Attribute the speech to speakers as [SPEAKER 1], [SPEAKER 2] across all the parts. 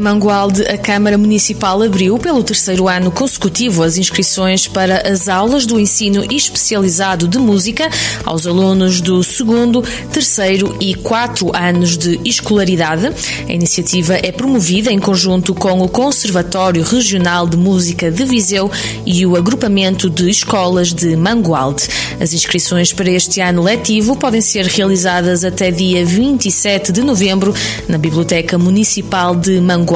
[SPEAKER 1] Em Mangualde, a Câmara Municipal abriu pelo terceiro ano consecutivo as inscrições para as aulas do ensino especializado de música aos alunos do segundo, terceiro e quatro anos de escolaridade. A iniciativa é promovida em conjunto com o Conservatório Regional de Música de Viseu e o Agrupamento de Escolas de Mangualde. As inscrições para este ano letivo podem ser realizadas até dia 27 de novembro na Biblioteca Municipal de Mangualde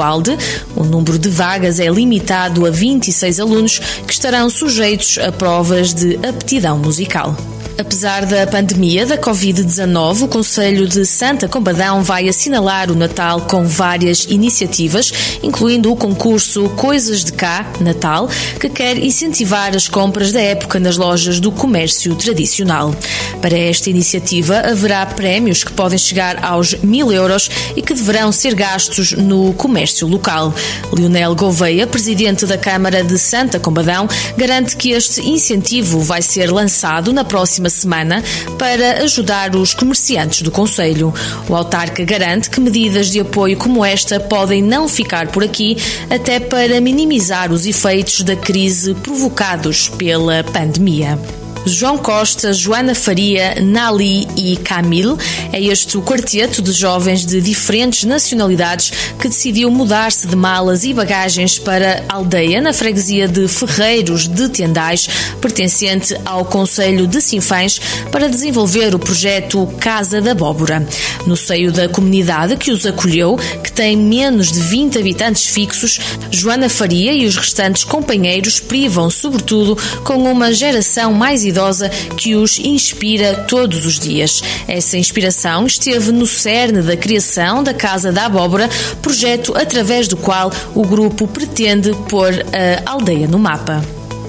[SPEAKER 1] O número de vagas é limitado a 26 alunos que estarão sujeitos a provas de aptidão musical. Apesar da pandemia da Covid-19, o Conselho de Santa Combadão vai assinalar o Natal com várias iniciativas, incluindo o concurso Coisas de Cá Natal, que quer incentivar as compras da época nas lojas do comércio tradicional. Para esta iniciativa, haverá prémios que podem chegar aos mil euros e que deverão ser gastos no comércio local. Lionel Gouveia, presidente da Câmara de Santa Combadão, garante que este incentivo vai ser lançado na próxima próxima semana para ajudar os comerciantes do Conselho. O autarca garante que medidas de apoio como esta podem não ficar por aqui, até para minimizar os efeitos da crise provocados pela pandemia. João Costa, Joana Faria, Nali e Camille. É este o quarteto de jovens de diferentes nacionalidades que decidiu mudar-se de malas e bagagens para aldeia na freguesia de Ferreiros de Tendais, pertencente ao Conselho de Sinfãs, para desenvolver o projeto Casa da Abóbora. No seio da comunidade que os acolheu, que tem menos de 20 habitantes fixos, Joana Faria e os restantes companheiros privam, sobretudo, com uma geração mais idosa idosa que os inspira todos os dias. Essa inspiração esteve no cerne da criação da Casa da Abóbora, projeto através do qual o grupo pretende pôr a aldeia no mapa.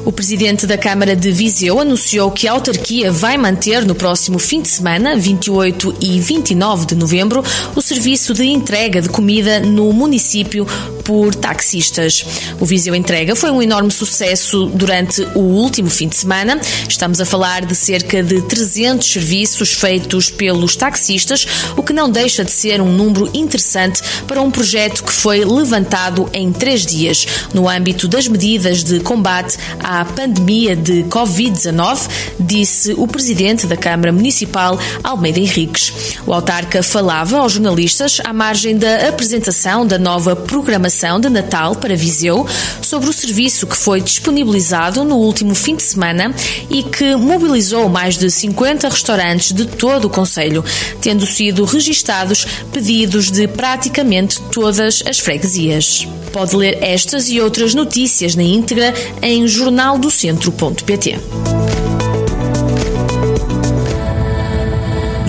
[SPEAKER 1] O presidente da Câmara de Viseu anunciou que a autarquia vai manter no próximo fim de semana, 28 e 29 de novembro, o serviço de entrega de comida no município por taxistas. O Viseu Entrega foi um enorme sucesso durante o último fim de semana. Estamos a falar de cerca de 300 serviços feitos pelos taxistas, o que não deixa de ser um número interessante para um projeto que foi levantado em três dias no âmbito das medidas de combate à pandemia de Covid-19, disse o presidente da Câmara Municipal, Almeida Henriques. O autarca falava aos jornalistas à margem da apresentação da nova programação de Natal para Viseu sobre o serviço que foi disponibilizado no último fim de semana e que mobilizou mais de 50 restaurantes de todo o Conselho, tendo sido registados pedidos de praticamente todas as freguesias. Pode ler estas e outras notícias na íntegra em jornaldocentro.pt.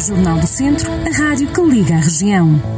[SPEAKER 2] Jornal do Centro, a rádio que liga a região.